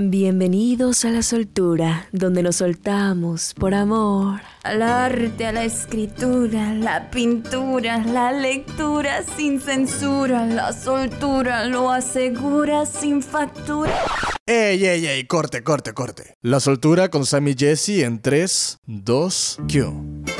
Bienvenidos a la soltura, donde nos soltamos por amor. Al arte, a la escritura, la pintura, la lectura sin censura, la soltura lo asegura sin factura. ¡Ey, ey, ey! Corte, corte, corte. La soltura con Sammy Jesse en 3, 2, Q.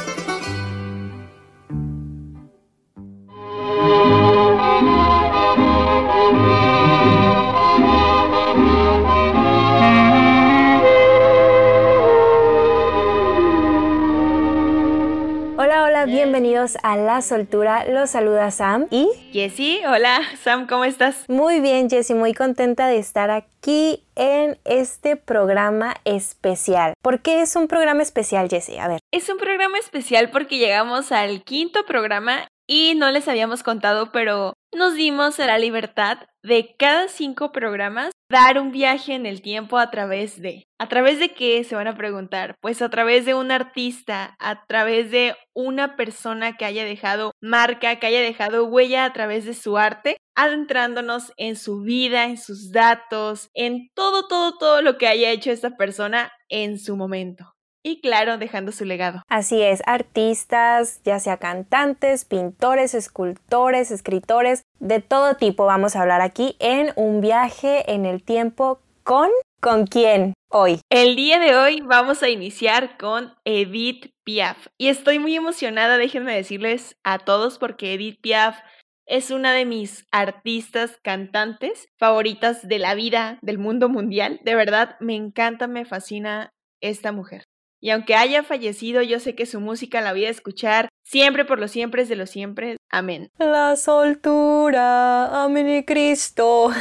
bienvenidos a La Soltura. Los saluda Sam y Jessie. Hola, Sam, ¿cómo estás? muy bien, Jessie, muy contenta de estar aquí en este programa especial. ¿Por qué es un programa especial, Jessie? A ver. Es un programa especial porque llegamos al quinto programa y no les habíamos contado, pero nos dimos a la libertad de cada cinco programas dar un viaje en el tiempo a través de. ¿A través de qué? Se van a preguntar. Pues a través de un artista, a través de una persona que haya dejado marca, que haya dejado huella a través de su arte, adentrándonos en su vida, en sus datos, en todo, todo, todo lo que haya hecho esta persona en su momento. Y claro, dejando su legado. Así es, artistas, ya sea cantantes, pintores, escultores, escritores, de todo tipo vamos a hablar aquí en un viaje en el tiempo con... ¿Con quién hoy? El día de hoy vamos a iniciar con Edith Piaf. Y estoy muy emocionada, déjenme decirles a todos, porque Edith Piaf es una de mis artistas cantantes favoritas de la vida, del mundo mundial. De verdad, me encanta, me fascina esta mujer. Y aunque haya fallecido, yo sé que su música la voy a escuchar siempre por los siempre de los siempre. Amén. La soltura, amén y Cristo.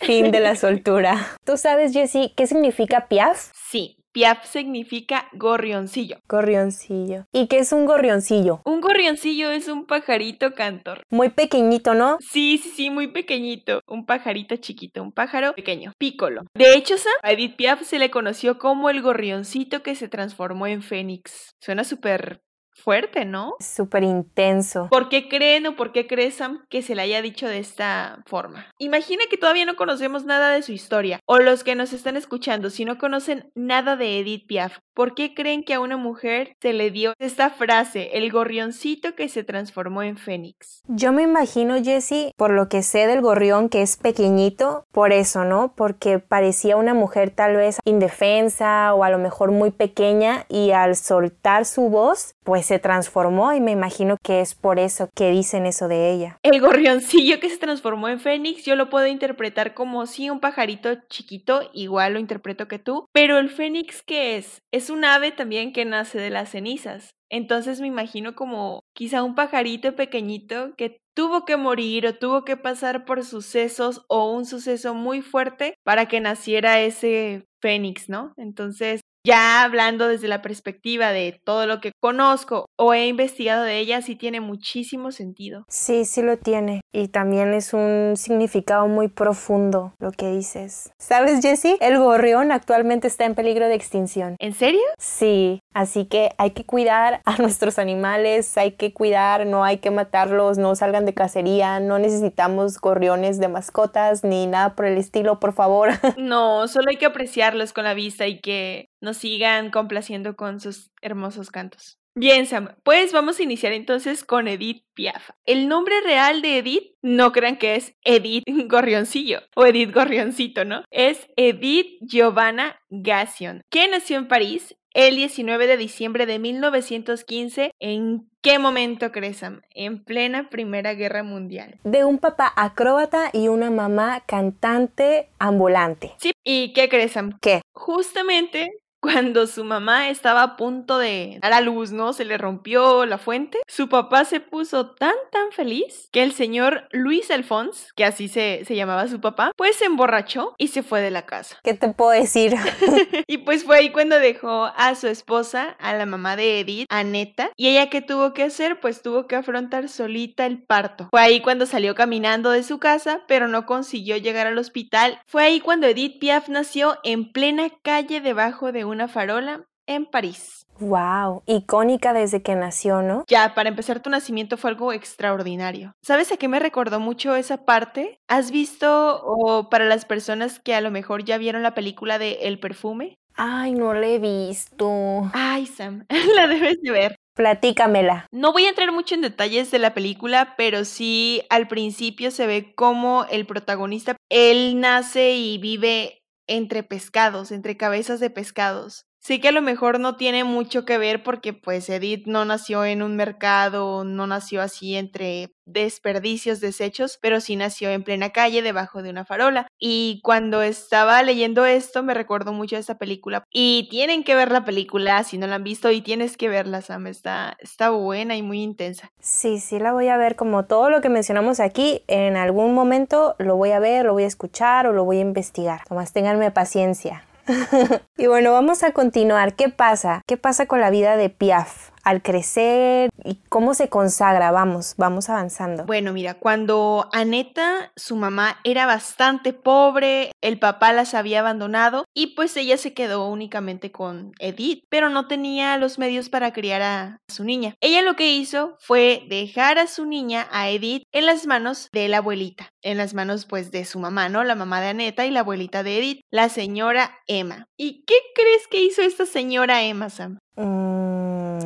fin de la soltura. ¿Tú sabes, Jessie, qué significa piaf? Sí, Piaf significa gorrioncillo. Gorrioncillo. ¿Y qué es un gorrioncillo? Un gorrioncillo es un pajarito cantor. Muy pequeñito, ¿no? Sí, sí, sí, muy pequeñito. Un pajarito chiquito, un pájaro pequeño, pícolo. De hecho, Sam, a Edith Piaf se le conoció como el gorrioncito que se transformó en Fénix. Suena súper fuerte, ¿no? Súper intenso. ¿Por qué creen o por qué crees, Sam, que se le haya dicho de esta forma? Imagina que todavía no conocemos nada de su historia, o los que nos están escuchando, si no conocen nada de Edith Piaf, ¿por qué creen que a una mujer se le dio esta frase, el gorrioncito que se transformó en Fénix? Yo me imagino, Jessie, por lo que sé del gorrión, que es pequeñito, por eso, ¿no? Porque parecía una mujer tal vez indefensa o a lo mejor muy pequeña y al soltar su voz, pues se transformó y me imagino que es por eso que dicen eso de ella. El gorrioncillo que se transformó en Fénix, yo lo puedo interpretar como sí, un pajarito chiquito, igual lo interpreto que tú, pero el Fénix, ¿qué es? Es un ave también que nace de las cenizas. Entonces me imagino como quizá un pajarito pequeñito que tuvo que morir o tuvo que pasar por sucesos o un suceso muy fuerte para que naciera ese fénix, ¿no? Entonces ya hablando desde la perspectiva de todo lo que conozco o he investigado de ella, sí tiene muchísimo sentido. Sí, sí lo tiene. Y también es un significado muy profundo lo que dices. ¿Sabes, Jessie? El gorrión actualmente está en peligro de extinción. ¿En serio? Sí, así que hay que cuidar a nuestros animales, hay que cuidar, no hay que matarlos, no salgan de cacería, no necesitamos gorriones de mascotas ni nada por el estilo, por favor. No, solo hay que apreciarlos con la vista y que nos sigan complaciendo con sus hermosos cantos. Bien, Sam, pues vamos a iniciar entonces con Edith Piaf. El nombre real de Edith, no crean que es Edith Gorrioncillo o Edith Gorrioncito, ¿no? Es Edith Giovanna Gassion, que nació en París el 19 de diciembre de 1915. ¿En qué momento crees, Sam? En plena Primera Guerra Mundial. De un papá acróbata y una mamá cantante ambulante. Sí, ¿y qué crees, Sam? ¿Qué? Justamente cuando su mamá estaba a punto de dar a luz, ¿no? Se le rompió la fuente. Su papá se puso tan, tan feliz que el señor Luis Alfons, que así se, se llamaba su papá, pues se emborrachó y se fue de la casa. ¿Qué te puedo decir? y pues fue ahí cuando dejó a su esposa, a la mamá de Edith, Aneta, y ella qué tuvo que hacer, pues tuvo que afrontar solita el parto. Fue ahí cuando salió caminando de su casa, pero no consiguió llegar al hospital. Fue ahí cuando Edith Piaf nació en plena calle debajo de una farola en París. Wow, icónica desde que nació, ¿no? Ya, para empezar, tu nacimiento fue algo extraordinario. ¿Sabes a qué me recordó mucho esa parte? ¿Has visto, o para las personas que a lo mejor ya vieron la película de El perfume? Ay, no la he visto. Ay, Sam, la debes de ver. Platícamela. No voy a entrar mucho en detalles de la película, pero sí al principio se ve como el protagonista, él nace y vive entre pescados, entre cabezas de pescados. Sí que a lo mejor no tiene mucho que ver porque pues Edith no nació en un mercado, no nació así entre desperdicios, desechos, pero sí nació en plena calle debajo de una farola. Y cuando estaba leyendo esto me recuerdo mucho de esta película. Y tienen que ver la película si no la han visto y tienes que verla, Sam. Está, está buena y muy intensa. Sí, sí la voy a ver como todo lo que mencionamos aquí. En algún momento lo voy a ver, lo voy a escuchar o lo voy a investigar. Tomás, ténganme paciencia. y bueno, vamos a continuar. ¿Qué pasa? ¿Qué pasa con la vida de Piaf? Al crecer y cómo se consagra. Vamos, vamos avanzando. Bueno, mira, cuando Aneta, su mamá, era bastante pobre, el papá las había abandonado y pues ella se quedó únicamente con Edith, pero no tenía los medios para criar a su niña. Ella lo que hizo fue dejar a su niña, a Edith, en las manos de la abuelita, en las manos pues de su mamá, ¿no? La mamá de Aneta y la abuelita de Edith, la señora Emma. ¿Y qué crees que hizo esta señora Emma, Sam? Mm,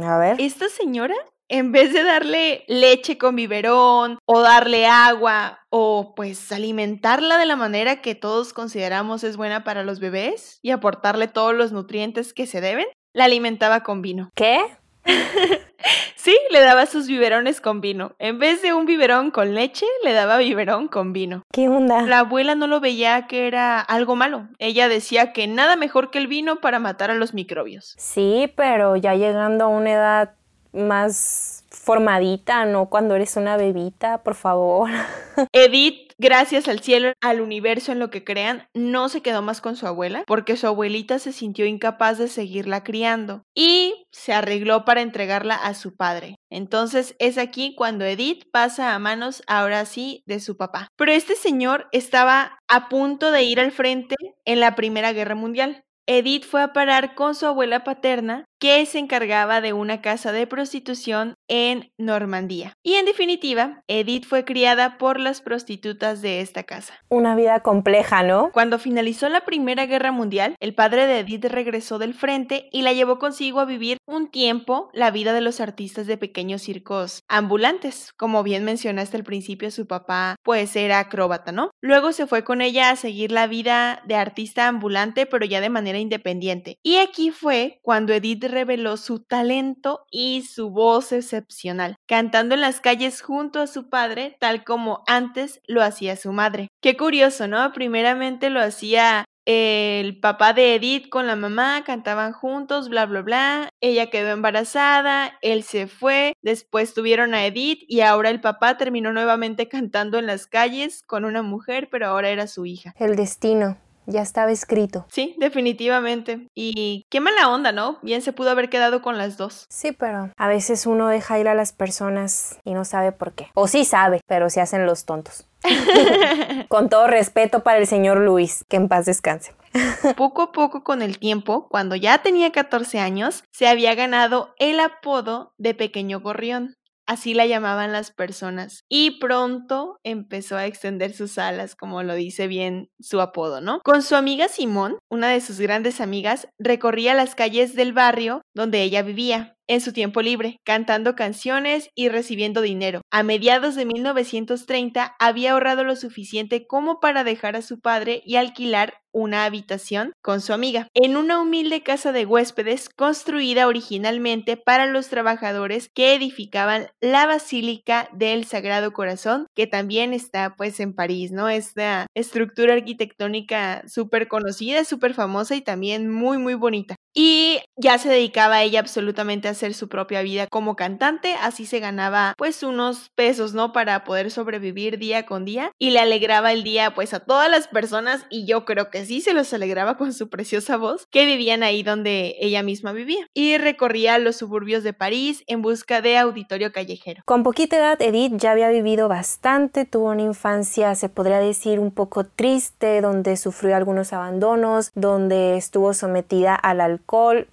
a ver. Esta señora, en vez de darle leche con biberón o darle agua o pues alimentarla de la manera que todos consideramos es buena para los bebés y aportarle todos los nutrientes que se deben, la alimentaba con vino. ¿Qué? sí, le daba sus biberones con vino. En vez de un biberón con leche, le daba biberón con vino. ¿Qué onda? La abuela no lo veía que era algo malo. Ella decía que nada mejor que el vino para matar a los microbios. Sí, pero ya llegando a una edad más formadita, no cuando eres una bebita, por favor. Edith, gracias al cielo, al universo en lo que crean, no se quedó más con su abuela porque su abuelita se sintió incapaz de seguirla criando y se arregló para entregarla a su padre. Entonces es aquí cuando Edith pasa a manos ahora sí de su papá. Pero este señor estaba a punto de ir al frente en la Primera Guerra Mundial. Edith fue a parar con su abuela paterna, que se encargaba de una casa de prostitución en Normandía. Y en definitiva, Edith fue criada por las prostitutas de esta casa. Una vida compleja, ¿no? Cuando finalizó la Primera Guerra Mundial, el padre de Edith regresó del frente y la llevó consigo a vivir un tiempo la vida de los artistas de pequeños circos ambulantes. Como bien mencionaste al principio, su papá pues era acróbata, ¿no? Luego se fue con ella a seguir la vida de artista ambulante, pero ya de manera independiente. Y aquí fue cuando Edith reveló su talento y su voz excepcional, cantando en las calles junto a su padre, tal como antes lo hacía su madre. Qué curioso, ¿no? Primeramente lo hacía el papá de Edith con la mamá cantaban juntos, bla, bla, bla. Ella quedó embarazada, él se fue, después tuvieron a Edith y ahora el papá terminó nuevamente cantando en las calles con una mujer, pero ahora era su hija. El destino ya estaba escrito. Sí, definitivamente. Y qué mala onda, ¿no? Bien se pudo haber quedado con las dos. Sí, pero a veces uno deja ir a las personas y no sabe por qué. O sí sabe, pero se hacen los tontos. con todo respeto para el señor Luis, que en paz descanse. poco a poco con el tiempo, cuando ya tenía 14 años, se había ganado el apodo de Pequeño Gorrión. Así la llamaban las personas. Y pronto empezó a extender sus alas, como lo dice bien su apodo, ¿no? Con su amiga Simón, una de sus grandes amigas, recorría las calles del barrio donde ella vivía en su tiempo libre, cantando canciones y recibiendo dinero. A mediados de 1930 había ahorrado lo suficiente como para dejar a su padre y alquilar una habitación con su amiga en una humilde casa de huéspedes construida originalmente para los trabajadores que edificaban la Basílica del Sagrado Corazón, que también está pues en París, ¿no? Esta estructura arquitectónica súper conocida, súper famosa y también muy muy bonita. Y ya se dedicaba ella absolutamente a hacer su propia vida como cantante, así se ganaba pues unos pesos, ¿no? Para poder sobrevivir día con día y le alegraba el día pues a todas las personas y yo creo que sí se los alegraba con su preciosa voz que vivían ahí donde ella misma vivía y recorría los suburbios de París en busca de auditorio callejero. Con poquita edad Edith ya había vivido bastante, tuvo una infancia se podría decir un poco triste donde sufrió algunos abandonos, donde estuvo sometida al alcohol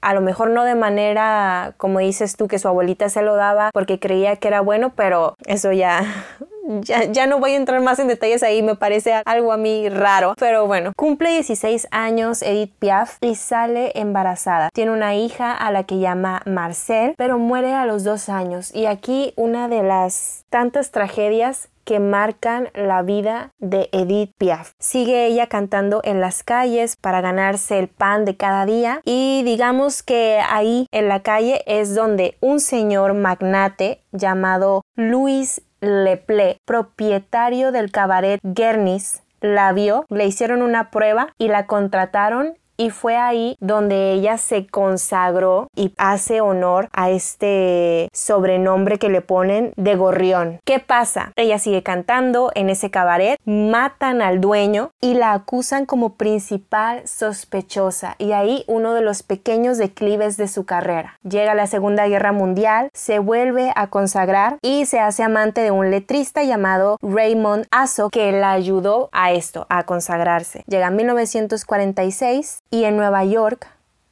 a lo mejor no de manera como dices tú que su abuelita se lo daba porque creía que era bueno, pero eso ya ya, ya, no voy a entrar más en detalles ahí, me parece algo a mí raro. Pero bueno, cumple 16 años Edith Piaf y sale embarazada. Tiene una hija a la que llama Marcel, pero muere a los dos años. Y aquí una de las tantas tragedias que marcan la vida de Edith Piaf. Sigue ella cantando en las calles para ganarse el pan de cada día y digamos que ahí en la calle es donde un señor magnate llamado Louis Leple, propietario del cabaret Guernis, la vio, le hicieron una prueba y la contrataron y fue ahí donde ella se consagró y hace honor a este sobrenombre que le ponen de gorrión. ¿Qué pasa? Ella sigue cantando en ese cabaret, matan al dueño y la acusan como principal sospechosa y ahí uno de los pequeños declives de su carrera. Llega la Segunda Guerra Mundial, se vuelve a consagrar y se hace amante de un letrista llamado Raymond Asso que la ayudó a esto, a consagrarse. Llega 1946 y en Nueva York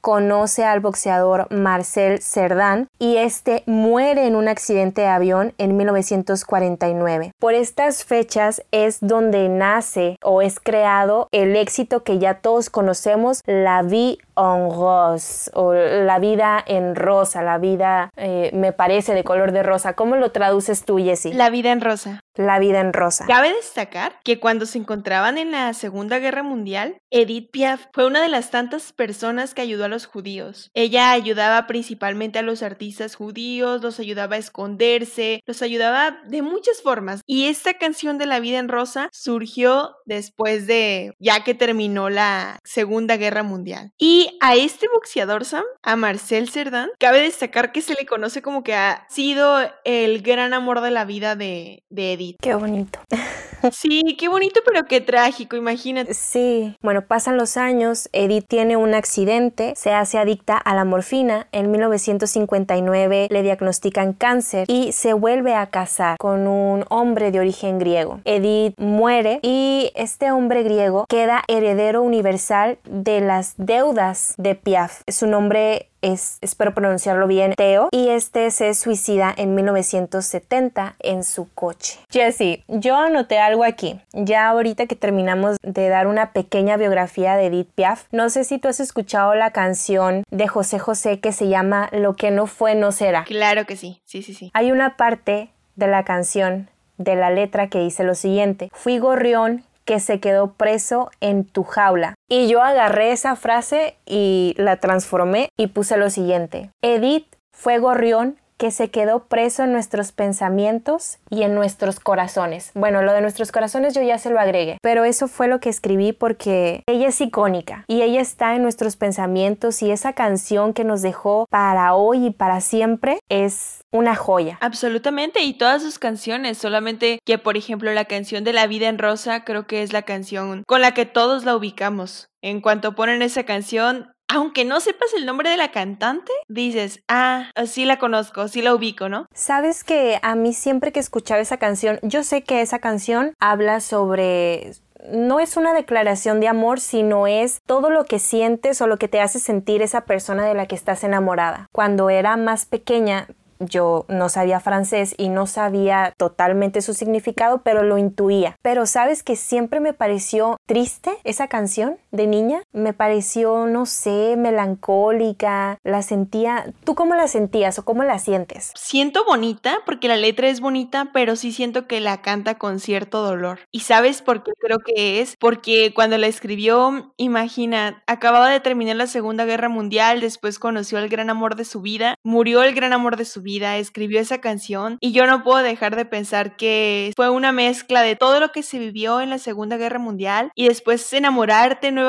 conoce al boxeador Marcel Cerdan y este muere en un accidente de avión en 1949. Por estas fechas es donde nace o es creado el éxito que ya todos conocemos, la vie en rose o la vida en rosa, la vida eh, me parece de color de rosa. ¿Cómo lo traduces tú, Jessie? La vida en rosa. La vida en rosa. Cabe destacar que cuando se encontraban en la Segunda Guerra Mundial, Edith Piaf fue una de las tantas personas que ayudó a los judíos. Ella ayudaba principalmente a los artistas judíos, los ayudaba a esconderse, los ayudaba de muchas formas. Y esta canción de La vida en rosa surgió después de ya que terminó la Segunda Guerra Mundial. Y a este boxeador Sam, a Marcel Cerdan, cabe destacar que se le conoce como que ha sido el gran amor de la vida de, de Edith. Qué bonito. Sí, qué bonito, pero qué trágico, imagínate. Sí, bueno, pasan los años, Edith tiene un accidente, se hace adicta a la morfina, en 1959 le diagnostican cáncer y se vuelve a casar con un hombre de origen griego. Edith muere y este hombre griego queda heredero universal de las deudas de Piaf. Su nombre es, espero pronunciarlo bien, Teo, y este se suicida en 1970 en su coche. Jesse, yo anoté algo aquí. Ya ahorita que terminamos de dar una pequeña biografía de Edith Piaf, no sé si tú has escuchado la canción de José José que se llama Lo que no fue no será. Claro que sí, sí, sí, sí. Hay una parte de la canción de la letra que dice lo siguiente, fui gorrión que se quedó preso en tu jaula. Y yo agarré esa frase y la transformé y puse lo siguiente. Edith fue gorrión que se quedó preso en nuestros pensamientos y en nuestros corazones. Bueno, lo de nuestros corazones yo ya se lo agregué, pero eso fue lo que escribí porque ella es icónica y ella está en nuestros pensamientos y esa canción que nos dejó para hoy y para siempre es una joya. Absolutamente, y todas sus canciones, solamente que por ejemplo la canción de La vida en rosa creo que es la canción con la que todos la ubicamos. En cuanto ponen esa canción, aunque no sepas el nombre de la cantante, dices, ah, sí la conozco, sí la ubico, ¿no? Sabes que a mí siempre que escuchaba esa canción, yo sé que esa canción habla sobre no es una declaración de amor, sino es todo lo que sientes o lo que te hace sentir esa persona de la que estás enamorada. Cuando era más pequeña, yo no sabía francés y no sabía totalmente su significado, pero lo intuía. Pero sabes que siempre me pareció triste esa canción de niña, me pareció, no sé, melancólica, la sentía, ¿tú cómo la sentías o cómo la sientes? Siento bonita porque la letra es bonita, pero sí siento que la canta con cierto dolor. ¿Y sabes por qué creo que es? Porque cuando la escribió, imagina, acababa de terminar la Segunda Guerra Mundial, después conoció el gran amor de su vida, murió el gran amor de su vida, escribió esa canción y yo no puedo dejar de pensar que fue una mezcla de todo lo que se vivió en la Segunda Guerra Mundial y después enamorarte nuevamente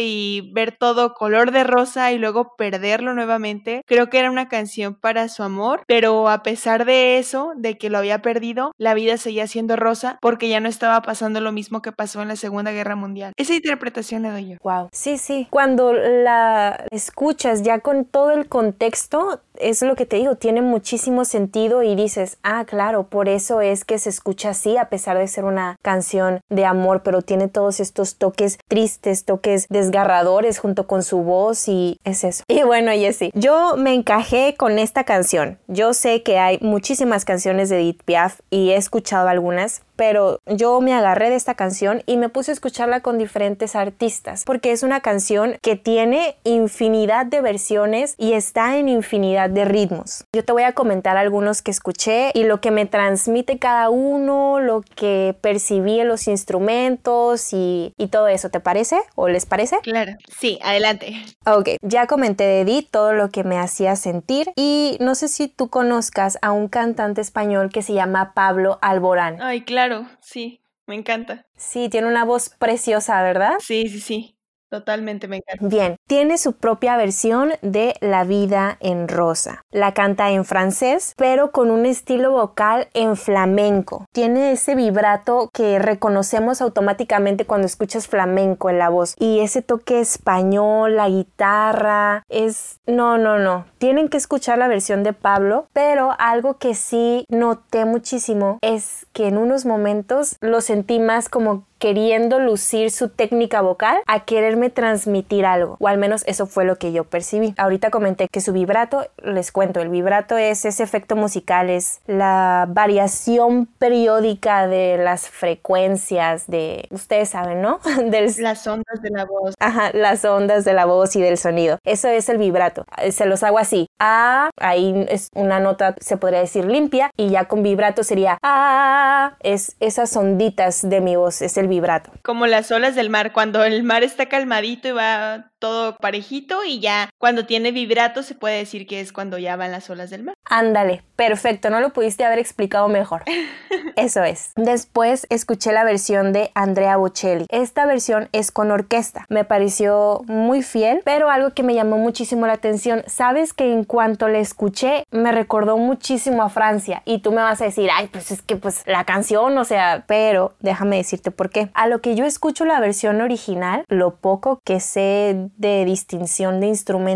y ver todo color de rosa y luego perderlo nuevamente. Creo que era una canción para su amor, pero a pesar de eso, de que lo había perdido, la vida seguía siendo rosa porque ya no estaba pasando lo mismo que pasó en la Segunda Guerra Mundial. Esa interpretación le doy yo. Wow. Sí, sí. Cuando la escuchas ya con todo el contexto, es lo que te digo, tiene muchísimo sentido y dices, ah, claro, por eso es que se escucha así, a pesar de ser una canción de amor, pero tiene todos estos toques tristes, toques desgarradores junto con su voz y es eso. Y bueno, Jessie, yo me encajé con esta canción. Yo sé que hay muchísimas canciones de Edith Piaf y he escuchado algunas, pero yo me agarré de esta canción y me puse a escucharla con diferentes artistas, porque es una canción que tiene infinidad de versiones y está en infinidad de ritmos. Yo te voy a comentar algunos que escuché y lo que me transmite cada uno, lo que percibí en los instrumentos y, y todo eso, ¿te parece? ¿O les parece? Claro, sí, adelante. Ok, ya comenté de Edith todo lo que me hacía sentir y no sé si tú conozcas a un cantante español que se llama Pablo Alborán. Ay, claro Claro, sí, me encanta. Sí, tiene una voz preciosa, ¿verdad? Sí, sí, sí. Totalmente me encanta. Bien, tiene su propia versión de La vida en rosa. La canta en francés, pero con un estilo vocal en flamenco. Tiene ese vibrato que reconocemos automáticamente cuando escuchas flamenco en la voz. Y ese toque español, la guitarra, es... No, no, no. Tienen que escuchar la versión de Pablo, pero algo que sí noté muchísimo es que en unos momentos lo sentí más como queriendo lucir su técnica vocal a quererme transmitir algo, o al menos eso fue lo que yo percibí. Ahorita comenté que su vibrato, les cuento, el vibrato es ese efecto musical, es la variación periódica de las frecuencias de, ustedes saben, ¿no? Las ondas de la voz. Ajá, las ondas de la voz y del sonido. Eso es el vibrato. Se los hago así. A, ahí es una nota, se podría decir limpia, y ya con vibrato sería A, es esas onditas de mi voz, es el vibrato. Como las olas del mar, cuando el mar está calmadito y va todo parejito y ya cuando tiene vibrato se puede decir que es cuando ya van las olas del mar. Ándale, perfecto, no lo pudiste haber explicado mejor. Eso es. Después escuché la versión de Andrea Bocelli. Esta versión es con orquesta. Me pareció muy fiel, pero algo que me llamó muchísimo la atención, sabes que en cuanto la escuché me recordó muchísimo a Francia y tú me vas a decir, ay, pues es que pues la canción, o sea, pero déjame decirte por qué. A lo que yo escucho la versión original, lo poco que sé de distinción de instrumentos,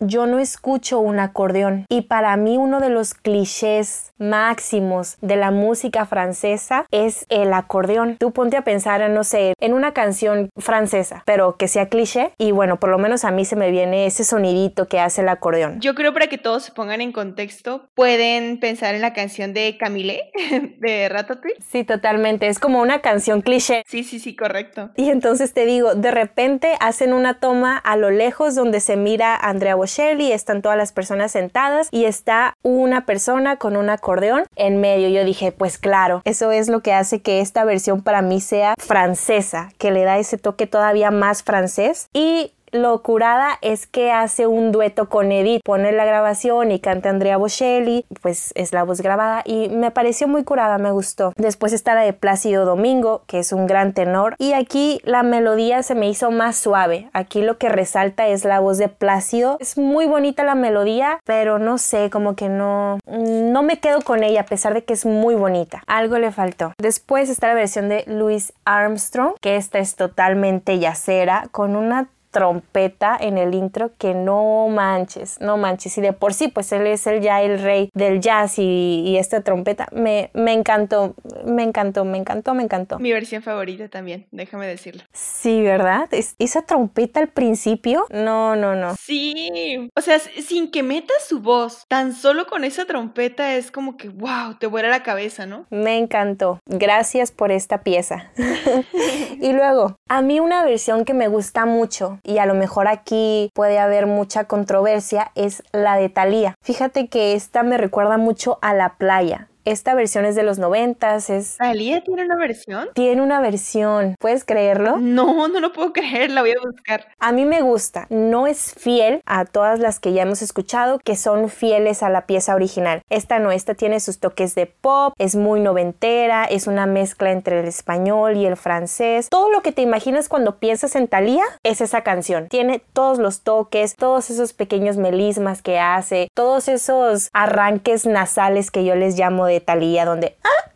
yo no escucho un acordeón. Y para mí uno de los clichés máximos de la música francesa es el acordeón. Tú ponte a pensar, en, no sé, en una canción francesa, pero que sea cliché. Y bueno, por lo menos a mí se me viene ese sonidito que hace el acordeón. Yo creo para que todos se pongan en contexto, pueden pensar en la canción de Camille de Ratatouille. Sí, totalmente. Es como una canción cliché. Sí, sí, sí, correcto. Y entonces te digo, de repente hacen una toma a lo lejos donde se mira Andrea Bocelli, están todas las personas sentadas y está una persona con un acordeón en medio. Yo dije, pues claro, eso es lo que hace que esta versión para mí sea francesa, que le da ese toque todavía más francés. Y lo curada es que hace un dueto con Edith, pone la grabación y canta Andrea Bocelli, pues es la voz grabada y me pareció muy curada, me gustó. Después está la de Plácido Domingo, que es un gran tenor y aquí la melodía se me hizo más suave. Aquí lo que resalta es la voz de Plácido. Es muy bonita la melodía, pero no sé, como que no no me quedo con ella a pesar de que es muy bonita. Algo le faltó. Después está la versión de Louis Armstrong, que esta es totalmente yacera con una trompeta en el intro que no manches, no manches. Y de por sí, pues él es el ya el rey del jazz y, esta trompeta me, me encantó, me encantó, me encantó, me encantó. Mi versión favorita también, déjame decirlo. Sí, ¿verdad? esa trompeta al principio, no, no, no. Sí, o sea, sin que meta su voz, tan solo con esa trompeta es como que, wow, te vuela la cabeza, ¿no? Me encantó. Gracias por esta pieza. y luego, a mí una versión que me gusta mucho y a lo mejor aquí puede haber mucha controversia es la de Thalía. Fíjate que esta me recuerda mucho a la playa. Esta versión es de los noventas, es... ¿Talía tiene una versión? Tiene una versión, ¿puedes creerlo? No, no lo puedo creer, la voy a buscar. A mí me gusta, no es fiel a todas las que ya hemos escuchado que son fieles a la pieza original. Esta no, esta tiene sus toques de pop, es muy noventera, es una mezcla entre el español y el francés. Todo lo que te imaginas cuando piensas en Thalía es esa canción. Tiene todos los toques, todos esos pequeños melismas que hace, todos esos arranques nasales que yo les llamo de Talía, donde ah,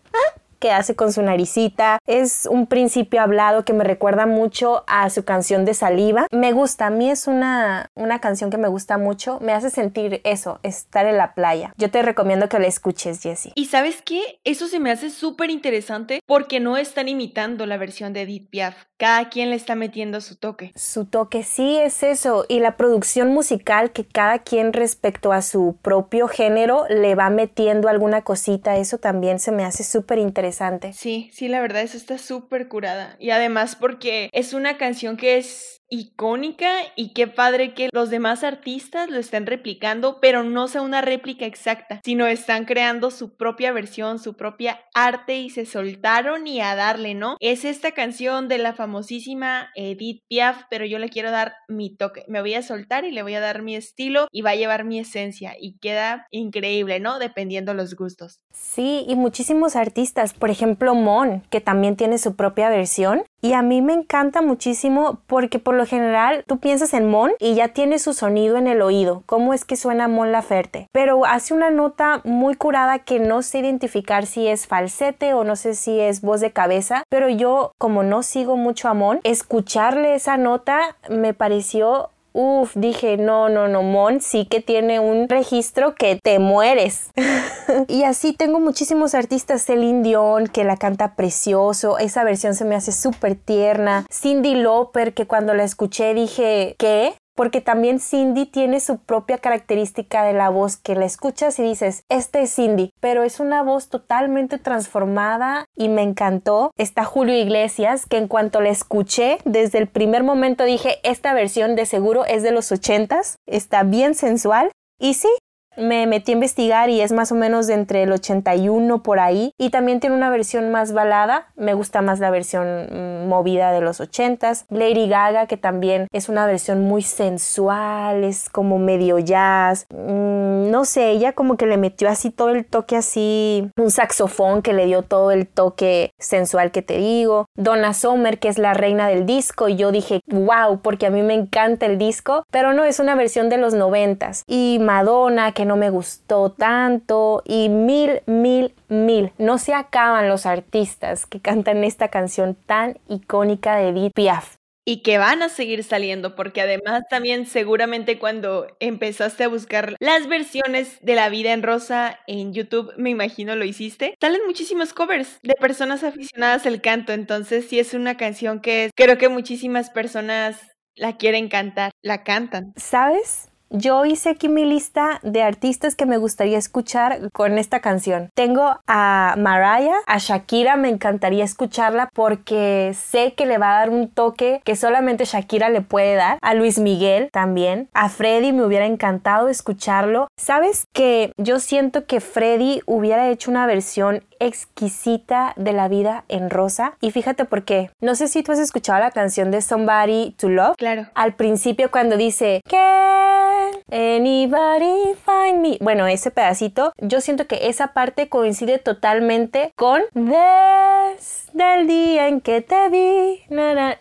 que hace con su naricita. Es un principio hablado que me recuerda mucho a su canción de saliva. Me gusta, a mí es una, una canción que me gusta mucho. Me hace sentir eso, estar en la playa. Yo te recomiendo que la escuches, Jessie. Y sabes qué? Eso se me hace súper interesante porque no están imitando la versión de Edith Piaf. Cada quien le está metiendo su toque. Su toque, sí, es eso. Y la producción musical que cada quien respecto a su propio género le va metiendo alguna cosita, eso también se me hace súper interesante. Sí, sí, la verdad, eso está súper curada. Y además porque es una canción que es icónica y qué padre que los demás artistas lo estén replicando, pero no sea una réplica exacta, sino están creando su propia versión, su propia arte y se soltaron y a darle, ¿no? Es esta canción de la famosísima Edith Piaf, pero yo le quiero dar mi toque, me voy a soltar y le voy a dar mi estilo y va a llevar mi esencia y queda increíble, ¿no? Dependiendo los gustos. Sí, y muchísimos artistas, por ejemplo Mon, que también tiene su propia versión y a mí me encanta muchísimo porque por lo general tú piensas en Mon y ya tiene su sonido en el oído, cómo es que suena Mon Laferte, pero hace una nota muy curada que no sé identificar si es falsete o no sé si es voz de cabeza, pero yo como no sigo mucho a Mon, escucharle esa nota me pareció Uf, dije, no, no, no, Mon sí que tiene un registro que te mueres. y así tengo muchísimos artistas, Celine Dion, que la canta precioso, esa versión se me hace súper tierna. Cindy Lauper, que cuando la escuché dije, ¿qué? Porque también Cindy tiene su propia característica de la voz que la escuchas y dices, este es Cindy, pero es una voz totalmente transformada y me encantó. Está Julio Iglesias, que en cuanto la escuché, desde el primer momento dije, esta versión de seguro es de los ochentas, está bien sensual. Y sí, me metí a investigar y es más o menos de entre el 81 por ahí. Y también tiene una versión más balada. Me gusta más la versión mm, movida de los 80s. Lady Gaga, que también es una versión muy sensual, es como medio jazz. Mm, no sé, ella como que le metió así todo el toque así, un saxofón que le dio todo el toque sensual que te digo. Donna Summer, que es la reina del disco. Y yo dije, wow, porque a mí me encanta el disco. Pero no, es una versión de los 90s. Y Madonna, que no me gustó tanto y mil, mil, mil. No se acaban los artistas que cantan esta canción tan icónica de Edith Piaf y que van a seguir saliendo, porque además también seguramente cuando empezaste a buscar las versiones de La vida en rosa en YouTube, me imagino lo hiciste, salen muchísimos covers de personas aficionadas al canto, entonces sí es una canción que creo que muchísimas personas la quieren cantar, la cantan. ¿Sabes? Yo hice aquí mi lista de artistas que me gustaría escuchar con esta canción. Tengo a Mariah, a Shakira, me encantaría escucharla porque sé que le va a dar un toque que solamente Shakira le puede dar. A Luis Miguel también. A Freddy me hubiera encantado escucharlo. ¿Sabes que yo siento que Freddy hubiera hecho una versión exquisita de la vida en rosa. Y fíjate por qué. No sé si tú has escuchado la canción de Somebody to Love. Claro. Al principio cuando dice, Can anybody find me? Bueno, ese pedacito, yo siento que esa parte coincide totalmente con desde el día en que te vi.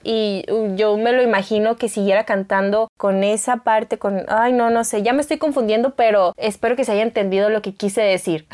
Y yo me lo imagino que siguiera cantando con esa parte, con, ay, no, no sé, ya me estoy confundiendo, pero espero que se haya entendido lo que quise decir.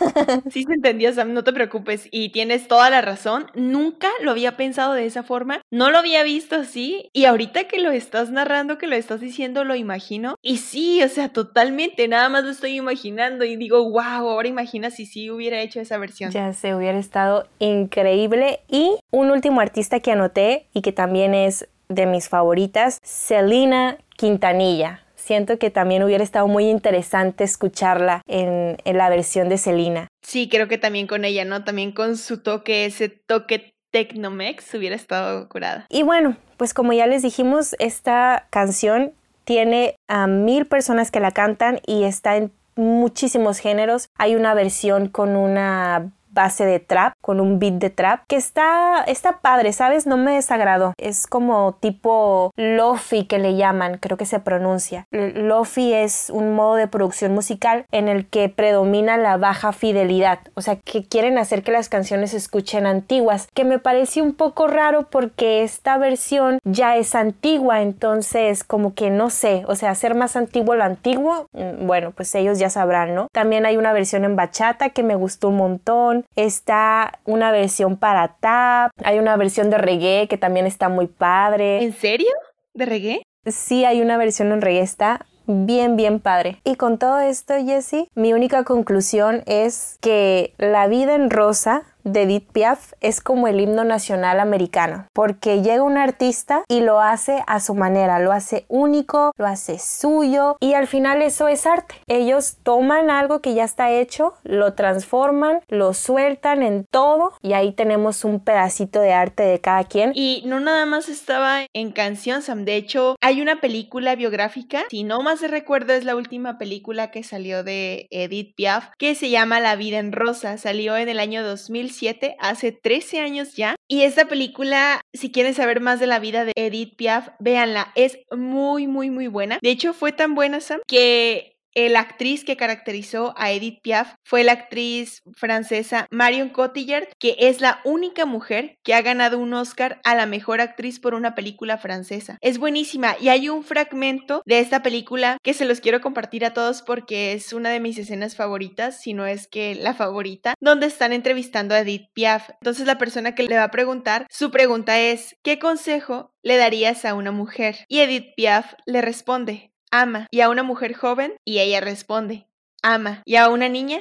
sí se entendió, Sam, no te preocupes. Y tienes toda la razón. Nunca lo había pensado de esa forma. No lo había visto así. Y ahorita que lo estás narrando, que lo estás diciendo, lo imagino. Y sí, o sea, totalmente. Nada más lo estoy imaginando y digo, wow, ahora imagina si sí hubiera hecho esa versión. Ya se hubiera estado increíble. Y un último artista que anoté y que también es de mis favoritas, Selena Quintanilla siento que también hubiera estado muy interesante escucharla en, la versión de Selena. Sí, creo que también con ella, ¿no? También con su toque, ese toque Tecnomex hubiera estado curada. Y bueno, pues como ya les dijimos, esta canción tiene a mil personas que la cantan y está en muchísimos géneros. Hay una versión con una base de trap, con un beat de trap, que está, está padre, ¿sabes? No me desagradó. Es como tipo lofi que le llaman, creo que se pronuncia. Lofi es un modo de producción musical en el que predomina la baja fidelidad, o sea, que quieren hacer que las canciones se escuchen antiguas, que me parece un poco raro porque esta versión ya es antigua, entonces como que no sé, o sea, hacer más antiguo lo antiguo, mm, bueno, pues ellos ya sabrán, ¿no? También hay una versión en bachata que me gustó un montón, está una versión para tap, hay una versión de reggae que también está muy padre. ¿En serio? ¿De reggae? Sí, hay una versión en reggae, está bien, bien padre. Y con todo esto, Jessie, mi única conclusión es que la vida en rosa de Edith Piaf es como el himno nacional americano, porque llega un artista y lo hace a su manera, lo hace único, lo hace suyo y al final eso es arte. Ellos toman algo que ya está hecho, lo transforman, lo sueltan en todo y ahí tenemos un pedacito de arte de cada quien. Y no nada más estaba en canción, Sam, de hecho hay una película biográfica, si no más recuerdo es la última película que salió de Edith Piaf, que se llama La vida en rosa, salió en el año 2000 hace 13 años ya. Y esta película, si quieren saber más de la vida de Edith Piaf, véanla, es muy, muy, muy buena. De hecho, fue tan buena, Sam, que la actriz que caracterizó a Edith Piaf fue la actriz francesa Marion Cotillard, que es la única mujer que ha ganado un Oscar a la mejor actriz por una película francesa. Es buenísima y hay un fragmento de esta película que se los quiero compartir a todos porque es una de mis escenas favoritas, si no es que la favorita, donde están entrevistando a Edith Piaf. Entonces la persona que le va a preguntar, su pregunta es, ¿qué consejo le darías a una mujer? Y Edith Piaf le responde, ama. Y a una mujer joven, y ella responde, ama. Y a una niña,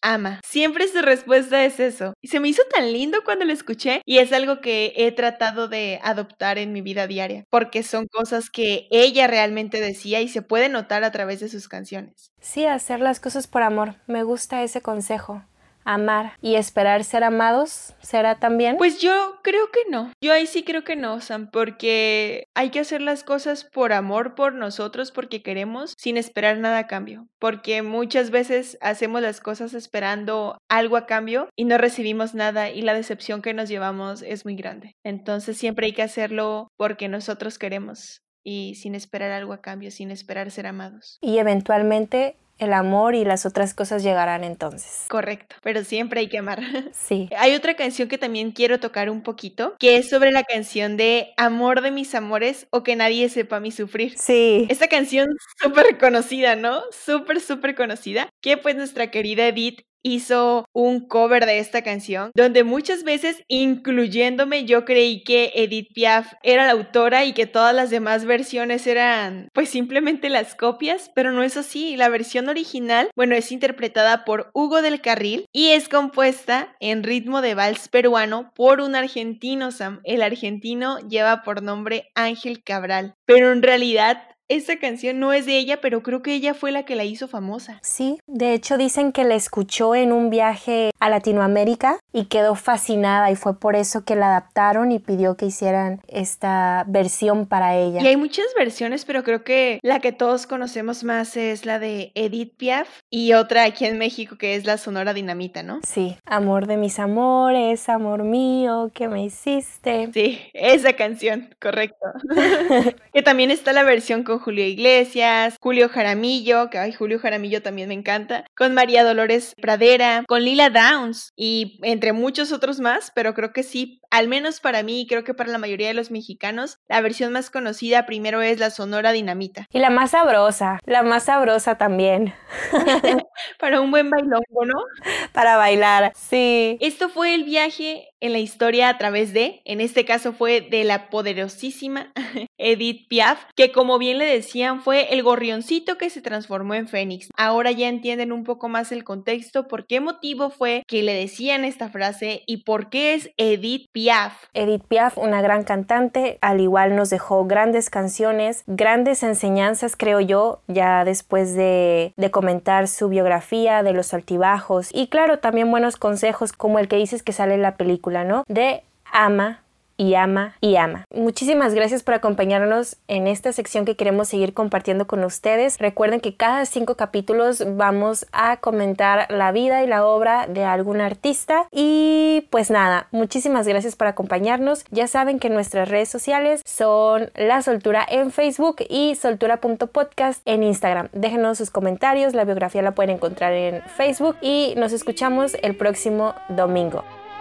ama. Siempre su respuesta es eso. Y se me hizo tan lindo cuando lo escuché y es algo que he tratado de adoptar en mi vida diaria, porque son cosas que ella realmente decía y se puede notar a través de sus canciones. Sí, hacer las cosas por amor. Me gusta ese consejo amar y esperar ser amados será también? Pues yo creo que no. Yo ahí sí creo que no, Sam, porque hay que hacer las cosas por amor por nosotros, porque queremos, sin esperar nada a cambio. Porque muchas veces hacemos las cosas esperando algo a cambio y no recibimos nada y la decepción que nos llevamos es muy grande. Entonces siempre hay que hacerlo porque nosotros queremos y sin esperar algo a cambio, sin esperar ser amados. Y eventualmente el amor y las otras cosas llegarán entonces. Correcto, pero siempre hay que amar. Sí. Hay otra canción que también quiero tocar un poquito, que es sobre la canción de Amor de mis amores o que nadie sepa mi sufrir. Sí. Esta canción súper conocida, ¿no? Súper, súper conocida, que pues nuestra querida Edith hizo un cover de esta canción, donde muchas veces, incluyéndome, yo creí que Edith Piaf era la autora y que todas las demás versiones eran pues simplemente las copias, pero no es así. La versión original, bueno, es interpretada por Hugo del Carril y es compuesta en ritmo de vals peruano por un argentino, Sam. El argentino lleva por nombre Ángel Cabral, pero en realidad esa canción no es de ella, pero creo que ella fue la que la hizo famosa. Sí, de hecho dicen que la escuchó en un viaje a Latinoamérica y quedó fascinada y fue por eso que la adaptaron y pidió que hicieran esta versión para ella. Y hay muchas versiones, pero creo que la que todos conocemos más es la de Edith Piaf y otra aquí en México que es la Sonora Dinamita, ¿no? Sí, amor de mis amores, amor mío, que me hiciste. Sí, esa canción, correcto. que también está la versión con Julio Iglesias, Julio Jaramillo, que ay, Julio Jaramillo también me encanta, con María Dolores Pradera, con Lila Downs y entre muchos otros más, pero creo que sí, al menos para mí y creo que para la mayoría de los mexicanos, la versión más conocida primero es la Sonora Dinamita. Y la más sabrosa, la más sabrosa también. para un buen bailongo, ¿no? Para bailar, sí. Esto fue el viaje en la historia a través de, en este caso fue de la poderosísima Edith Piaf, que como bien le decían fue el gorrioncito que se transformó en Fénix. Ahora ya entienden un poco más el contexto, por qué motivo fue que le decían esta frase y por qué es Edith Piaf. Edith Piaf, una gran cantante, al igual nos dejó grandes canciones, grandes enseñanzas, creo yo, ya después de, de comentar su biografía, de los altibajos y claro, también buenos consejos como el que dices que sale en la película De ama y ama y ama. Muchísimas gracias por acompañarnos en esta sección que queremos seguir compartiendo con ustedes. Recuerden que cada cinco capítulos vamos a comentar la vida y la obra de algún artista. Y pues nada, muchísimas gracias por acompañarnos. Ya saben que nuestras redes sociales son La Soltura en Facebook y soltura.podcast en Instagram. Déjenos sus comentarios, la biografía la pueden encontrar en Facebook y nos escuchamos el próximo domingo.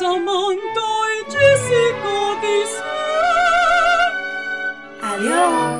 samantoj ĝis Adiós.